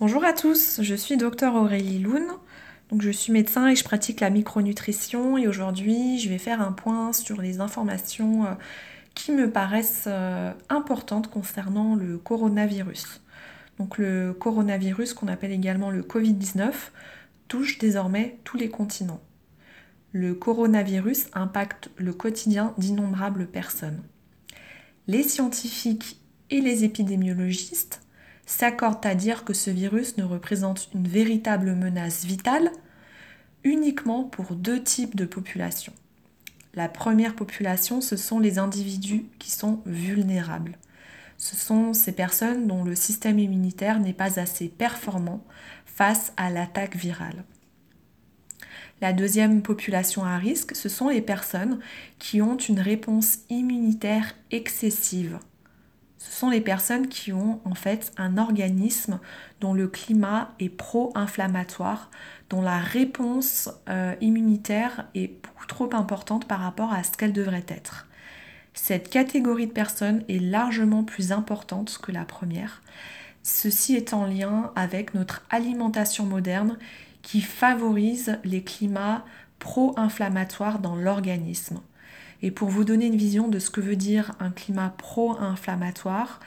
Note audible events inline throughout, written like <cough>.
Bonjour à tous, je suis docteur Aurélie Loun. Je suis médecin et je pratique la micronutrition et aujourd'hui je vais faire un point sur les informations euh, qui me paraissent euh, importantes concernant le coronavirus. Le coronavirus qu'on appelle également le Covid-19 touche désormais tous les continents. Le coronavirus impacte le quotidien d'innombrables personnes. Les scientifiques et les épidémiologistes s'accordent à dire que ce virus ne représente une véritable menace vitale uniquement pour deux types de populations. La première population, ce sont les individus qui sont vulnérables. Ce sont ces personnes dont le système immunitaire n'est pas assez performant face à l'attaque virale. La deuxième population à risque, ce sont les personnes qui ont une réponse immunitaire excessive ce sont les personnes qui ont en fait un organisme dont le climat est pro-inflammatoire, dont la réponse euh, immunitaire est beaucoup trop importante par rapport à ce qu'elle devrait être. Cette catégorie de personnes est largement plus importante que la première. Ceci est en lien avec notre alimentation moderne qui favorise les climats pro-inflammatoires dans l'organisme. Et pour vous donner une vision de ce que veut dire un climat pro-inflammatoire,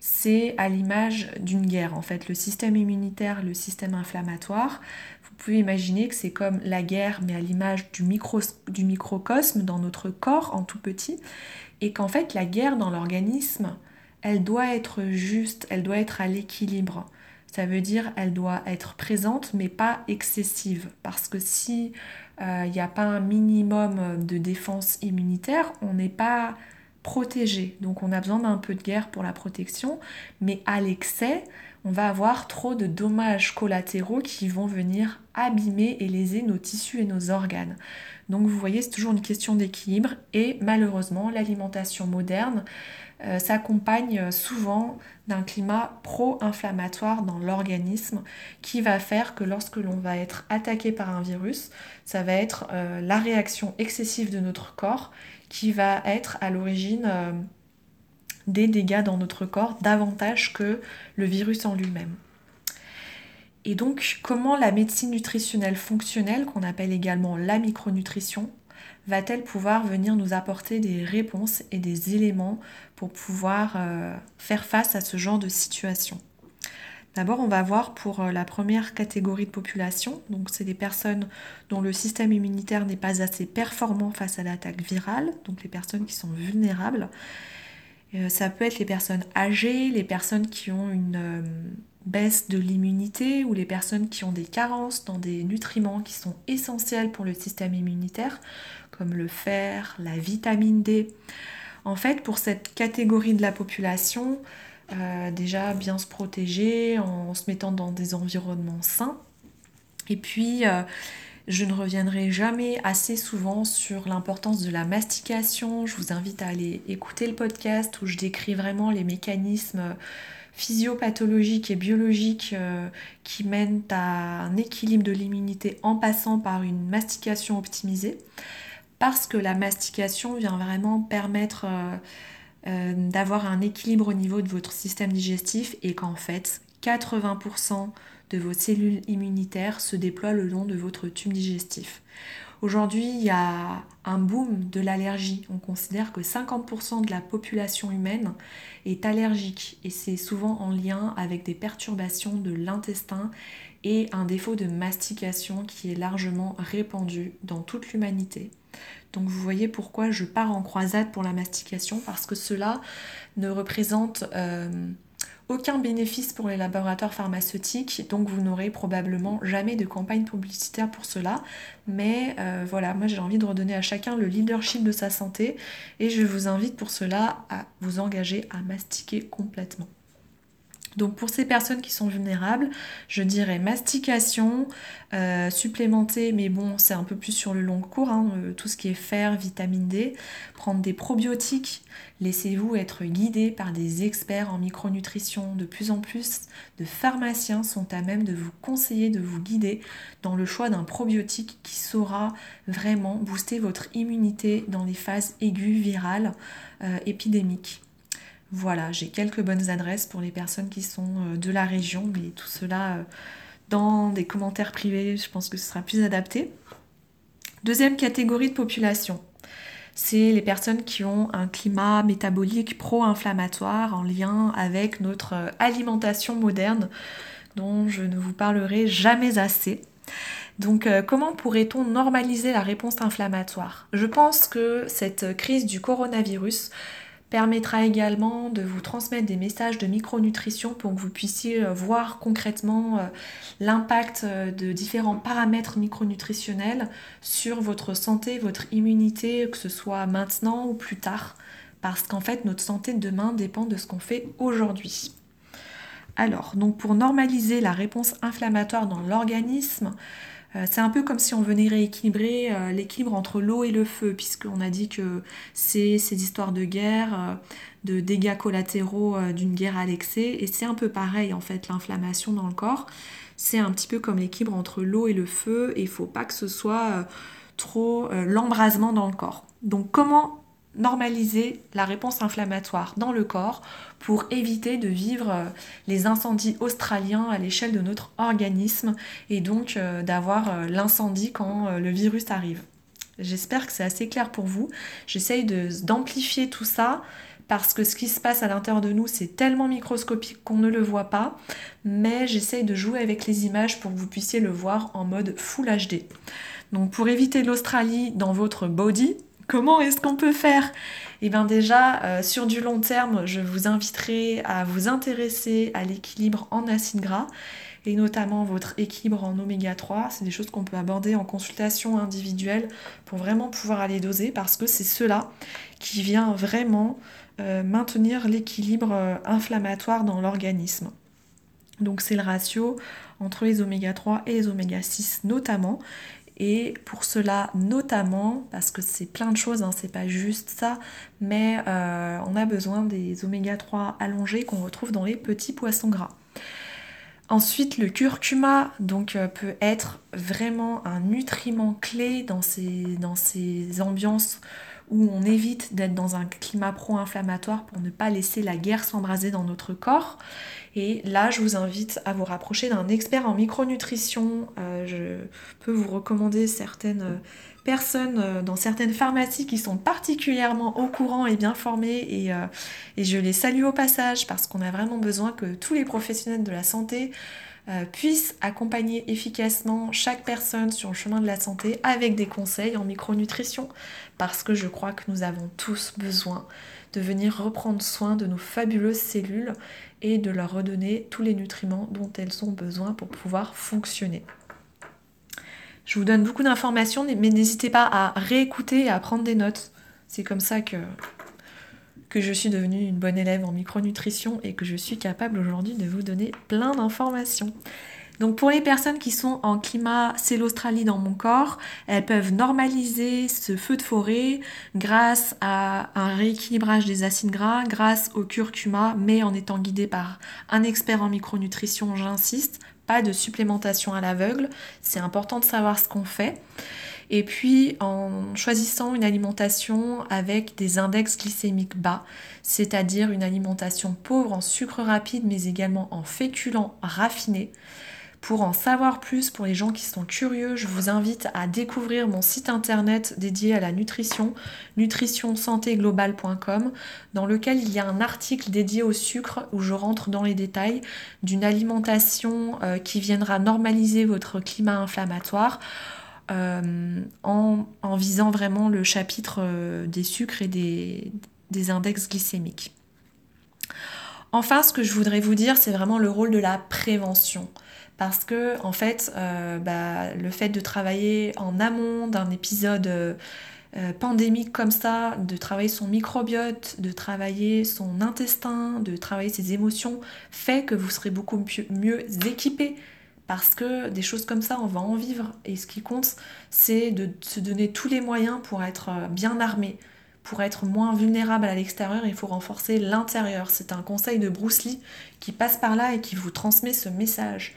c'est à l'image d'une guerre en fait. Le système immunitaire, le système inflammatoire, vous pouvez imaginer que c'est comme la guerre mais à l'image du, micro, du microcosme dans notre corps en tout petit et qu'en fait la guerre dans l'organisme, elle doit être juste, elle doit être à l'équilibre. Ça veut dire elle doit être présente mais pas excessive parce que si il euh, n'y a pas un minimum de défense immunitaire, on n'est pas protégé. Donc on a besoin d'un peu de guerre pour la protection, mais à l'excès, on va avoir trop de dommages collatéraux qui vont venir abîmer et léser nos tissus et nos organes. Donc vous voyez, c'est toujours une question d'équilibre et malheureusement, l'alimentation moderne euh, s'accompagne souvent d'un climat pro-inflammatoire dans l'organisme qui va faire que lorsque l'on va être attaqué par un virus, ça va être euh, la réaction excessive de notre corps qui va être à l'origine euh, des dégâts dans notre corps davantage que le virus en lui-même. Et donc, comment la médecine nutritionnelle fonctionnelle, qu'on appelle également la micronutrition, va-t-elle pouvoir venir nous apporter des réponses et des éléments pour pouvoir euh, faire face à ce genre de situation? D'abord, on va voir pour euh, la première catégorie de population, donc c'est des personnes dont le système immunitaire n'est pas assez performant face à l'attaque virale, donc les personnes qui sont vulnérables. Euh, ça peut être les personnes âgées, les personnes qui ont une baisse de l'immunité ou les personnes qui ont des carences dans des nutriments qui sont essentiels pour le système immunitaire, comme le fer, la vitamine D. En fait, pour cette catégorie de la population, euh, déjà bien se protéger en se mettant dans des environnements sains. Et puis, euh, je ne reviendrai jamais assez souvent sur l'importance de la mastication. Je vous invite à aller écouter le podcast où je décris vraiment les mécanismes physiopathologiques et biologiques euh, qui mènent à un équilibre de l'immunité en passant par une mastication optimisée. Parce que la mastication vient vraiment permettre euh, euh, d'avoir un équilibre au niveau de votre système digestif et qu'en fait 80% de vos cellules immunitaires se déploient le long de votre tube digestif. Aujourd'hui, il y a un boom de l'allergie. On considère que 50% de la population humaine est allergique et c'est souvent en lien avec des perturbations de l'intestin et un défaut de mastication qui est largement répandu dans toute l'humanité. Donc vous voyez pourquoi je pars en croisade pour la mastication parce que cela ne représente euh, aucun bénéfice pour les laboratoires pharmaceutiques, donc vous n'aurez probablement jamais de campagne publicitaire pour cela. Mais euh, voilà, moi j'ai envie de redonner à chacun le leadership de sa santé et je vous invite pour cela à vous engager à mastiquer complètement. Donc pour ces personnes qui sont vulnérables, je dirais mastication, euh, supplémenter, mais bon c'est un peu plus sur le long cours, hein, euh, tout ce qui est fer, vitamine D, prendre des probiotiques, laissez-vous être guidé par des experts en micronutrition. De plus en plus de pharmaciens sont à même de vous conseiller, de vous guider dans le choix d'un probiotique qui saura vraiment booster votre immunité dans les phases aiguës virales euh, épidémiques. Voilà, j'ai quelques bonnes adresses pour les personnes qui sont de la région, mais tout cela dans des commentaires privés, je pense que ce sera plus adapté. Deuxième catégorie de population, c'est les personnes qui ont un climat métabolique pro-inflammatoire en lien avec notre alimentation moderne dont je ne vous parlerai jamais assez. Donc euh, comment pourrait-on normaliser la réponse inflammatoire? Je pense que cette crise du coronavirus permettra également de vous transmettre des messages de micronutrition pour que vous puissiez euh, voir concrètement euh, l'impact de différents paramètres micronutritionnels sur votre santé, votre immunité, que ce soit maintenant ou plus tard. Parce qu'en fait, notre santé de demain dépend de ce qu'on fait aujourd'hui. Alors, donc pour normaliser la réponse inflammatoire dans l'organisme, euh, c'est un peu comme si on venait rééquilibrer euh, l'équilibre entre l'eau et le feu, puisqu'on a dit que c'est ces histoires de guerre, euh, de dégâts collatéraux d'une guerre à l'excès, et c'est un peu pareil en fait, l'inflammation dans le corps. C'est un petit peu comme l'équilibre entre l'eau et le feu, et il ne faut pas que ce soit trop l'embrasement dans le corps. Donc comment normaliser la réponse inflammatoire dans le corps pour éviter de vivre euh, les incendies australiens à l'échelle de notre organisme et donc euh, d'avoir euh, l'incendie quand le virus arrive. J'espère que c'est assez clair pour vous. J'essaye d'amplifier tout ça parce que ce qui se passe à l'intérieur de nous, c'est tellement microscopique qu'on ne le voit pas, mais j'essaye de jouer avec les images pour que vous puissiez le voir en mode Full HD. Donc pour éviter l'Australie dans votre body, Comment est-ce qu'on peut faire? Eh bien déjà, euh, sur du long terme, je vous inviterai à vous intéresser à l'équilibre en acides gras et notamment votre équilibre en oméga 3. C'est des choses qu'on peut aborder en consultation individuelle pour vraiment pouvoir aller doser parce que c'est cela qui vient vraiment euh, maintenir l'équilibre euh, inflammatoire dans l'organisme. Donc c'est le ratio entre les oméga 3 et les oméga 6 notamment. Et pour cela, notamment, parce que c'est plein de choses, hein, c'est pas juste ça, mais euh, on a besoin des oméga 3 allongés qu'on retrouve dans les petits poissons gras. Ensuite, le curcuma donc, euh, peut être vraiment un nutriment clé dans ces, dans ces ambiances où on évite d'être dans un climat pro-inflammatoire pour ne pas laisser la guerre s'embraser dans notre corps. Et là, je vous invite à vous rapprocher d'un expert en micronutrition. Euh, je peux vous recommander certaines euh, personnes euh, dans certaines pharmacies qui sont particulièrement au courant et bien formées et, et je les salue au passage parce qu'on a vraiment besoin que tous les professionnels de la santé puissent accompagner efficacement chaque personne sur le chemin de la santé avec des conseils en micronutrition parce que je crois que nous avons tous besoin de venir reprendre soin de nos fabuleuses cellules et de leur redonner tous les nutriments dont elles ont besoin pour pouvoir fonctionner. Je vous donne beaucoup d'informations, mais n'hésitez pas à réécouter et à prendre des notes. C'est comme ça que, que je suis devenue une bonne élève en micronutrition et que je suis capable aujourd'hui de vous donner plein d'informations. Donc pour les personnes qui sont en climat, c'est l'Australie dans mon corps, elles peuvent normaliser ce feu de forêt grâce à un rééquilibrage des acides gras, grâce au curcuma, mais en étant guidé par un expert en micronutrition, j'insiste, pas de supplémentation à l'aveugle, c'est important de savoir ce qu'on fait. Et puis en choisissant une alimentation avec des index glycémiques bas, c'est-à-dire une alimentation pauvre en sucre rapide mais également en féculents raffinés. Pour en savoir plus, pour les gens qui sont curieux, je vous invite à découvrir mon site internet dédié à la nutrition, nutritionsantéglobale.com, dans lequel il y a un article dédié au sucre où je rentre dans les détails d'une alimentation euh, qui viendra normaliser votre climat inflammatoire. Euh, en, visant vraiment le chapitre euh, des sucres et des, des index glycémiques. Enfin, ce que je voudrais vous dire, c'est vraiment le rôle de la prévention parce que en fait euh, bah, le fait de travailler en amont d'un épisode pandémique comme ça, de travailler son microbiote, de travailler son intestin, de travailler ses émotions, fait que vous serez beaucoup mieux équipé parce que des choses comme ça, on va en vivre. Et ce qui compte, c'est de se donner tous les moyens pour être bien armé. Pour être moins vulnérable à l'extérieur, il faut renforcer l'intérieur. C'est un conseil de Bruce Lee qui passe par là et qui vous transmet ce message.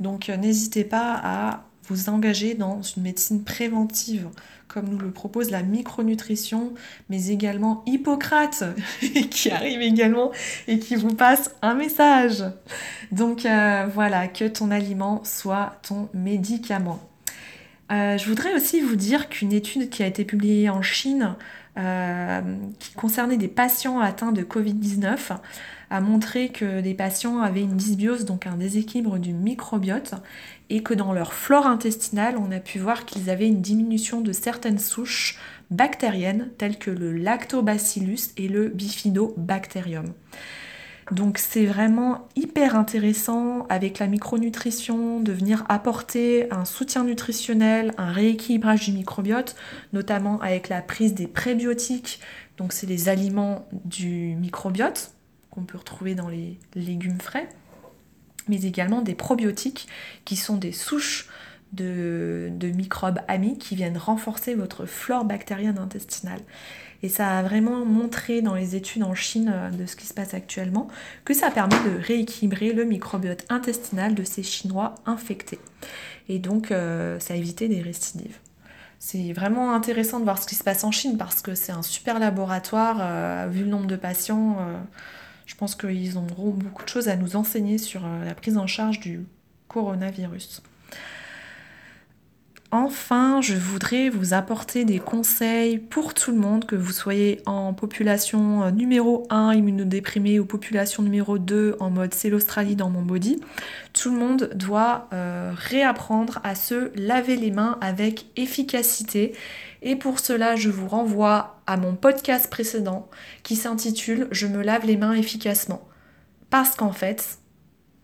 Donc euh, n'hésitez pas à engager dans une médecine préventive, comme nous le propose la micronutrition, mais également Hippocrate, <laughs> qui arrive également et qui vous passe un message. Donc euh, voilà, que ton aliment soit ton médicament. Euh, je voudrais aussi vous dire qu'une étude qui a été publiée en Chine, euh, qui concernait des patients atteints de Covid-19, a montré que des patients avaient une dysbiose, donc un déséquilibre du microbiote, et que dans leur flore intestinale, on a pu voir qu'ils avaient une diminution de certaines souches bactériennes, telles que le lactobacillus et le bifidobacterium. Donc c'est vraiment hyper intéressant avec la micronutrition de venir apporter un soutien nutritionnel, un rééquilibrage du microbiote, notamment avec la prise des prébiotiques. Donc c'est les aliments du microbiote qu'on peut retrouver dans les légumes frais, mais également des probiotiques qui sont des souches de, microbes amis qui viennent renforcer votre flore bactérienne intestinale. Et ça a vraiment montré dans les études en Chine euh, de ce qui se passe actuellement que ça permet de rééquilibrer le microbiote intestinal de ces Chinois infectés. Et donc euh, ça a évité des récidives. C'est vraiment intéressant de voir ce qui se passe en Chine parce que c'est un super laboratoire, euh, vu le nombre de patients. Je pense qu'ils auront beaucoup de choses à nous enseigner sur la prise en charge du coronavirus. Enfin, je voudrais vous apporter des conseils pour tout le monde, que vous soyez en population euh, numéro 1 immunodéprimée ou population numéro 2 en mode c'est l'Australie dans mon body. Tout le monde doit euh, réapprendre à se laver les mains avec efficacité et pour cela, je vous renvoie à mon podcast précédent qui s'intitule Je me lave les mains efficacement. Parce qu'en fait,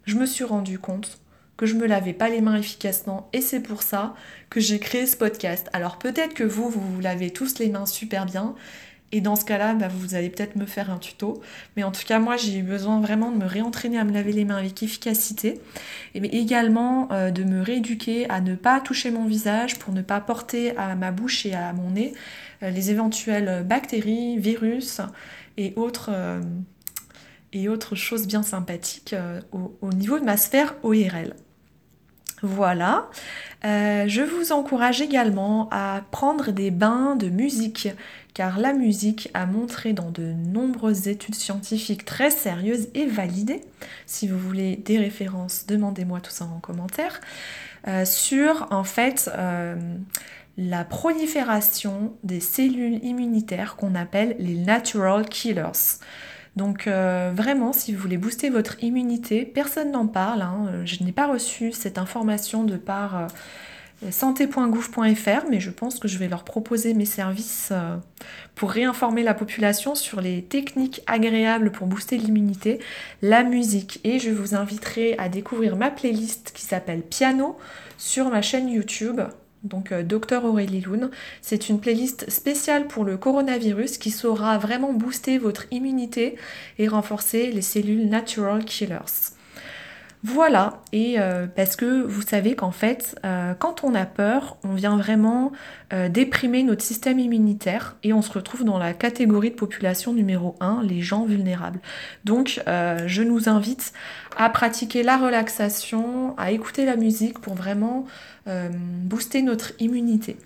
je me suis rendu compte que je me lavais pas les mains efficacement et c'est pour ça que j'ai créé ce podcast. Alors peut-être que vous, vous vous lavez tous les mains super bien et dans ce cas-là, bah, vous allez peut-être me faire un tuto. Mais en tout cas, moi, j'ai eu besoin vraiment de me réentraîner à me laver les mains avec efficacité. Et mais également euh, de me rééduquer à ne pas toucher mon visage pour ne pas porter à ma bouche et à mon nez euh, les éventuelles bactéries, virus et autres, euh, et autres choses bien sympathiques au, au, niveau de ma sphère ORL. Voilà. je vous encourage également à prendre des bains de musique car la musique a montré dans de nombreuses études scientifiques très sérieuses et validées, si vous voulez des références, demandez-moi tout ça en commentaire, euh, sur en fait euh, la prolifération des cellules immunitaires qu'on appelle les natural killers. Donc euh, vraiment, si vous voulez booster votre immunité, personne n'en parle. Hein. Je n'ai pas reçu cette information de par santé.gouv.fr, mais je pense que je vais leur proposer mes services euh, pour réinformer la population sur les techniques agréables pour booster l'immunité, la musique. Et je vous inviterai à découvrir ma playlist qui s'appelle Piano sur ma chaîne YouTube. Donc euh, Docteur Aurélie Loun. C'est une playlist spéciale pour le coronavirus qui saura vraiment booster votre immunité et renforcer les cellules natural killers. Voilà, et euh, parce que vous savez qu'en fait, euh, quand on a peur, on vient vraiment euh, déprimer notre système immunitaire et on se retrouve dans la catégorie de population numéro 1, les gens vulnérables. Donc, je nous invite à pratiquer la relaxation, à écouter la musique pour vraiment booster notre immunité.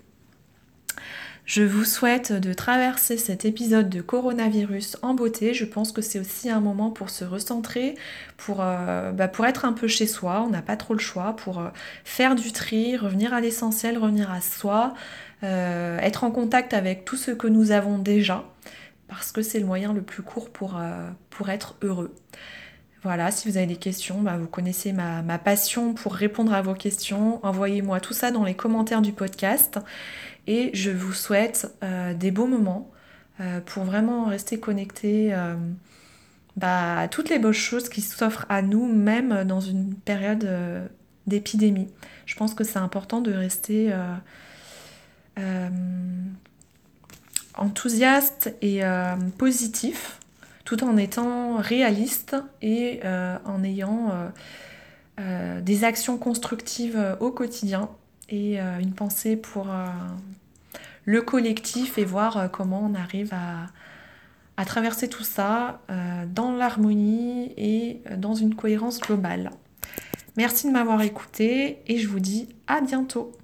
Je vous souhaite de traverser cet épisode de coronavirus en beauté. Je pense que c'est aussi un moment pour se recentrer, pour, euh, bah, être un peu chez soi. On n'a pas trop le choix pour euh, faire du tri, revenir à l'essentiel, revenir à soi, euh, être en contact avec tout ce que nous avons déjà, parce que c'est le moyen le plus court pour être heureux. Voilà, si vous avez des questions, bah, vous connaissez ma, passion pour répondre à vos questions. Envoyez-moi tout ça dans les commentaires du podcast. Et je vous souhaite euh, des beaux moments euh, pour vraiment rester connecté euh, bah, à toutes les bonnes choses qui s'offrent à nous, même dans une période d'épidémie. Je pense que c'est important de rester enthousiaste et positif tout en étant réaliste et en ayant des actions constructives au quotidien et euh, une pensée pour euh, le collectif et voir euh, comment on arrive à, à traverser tout ça dans l'harmonie et dans une cohérence globale. Merci de m'avoir écouté et je vous dis à bientôt.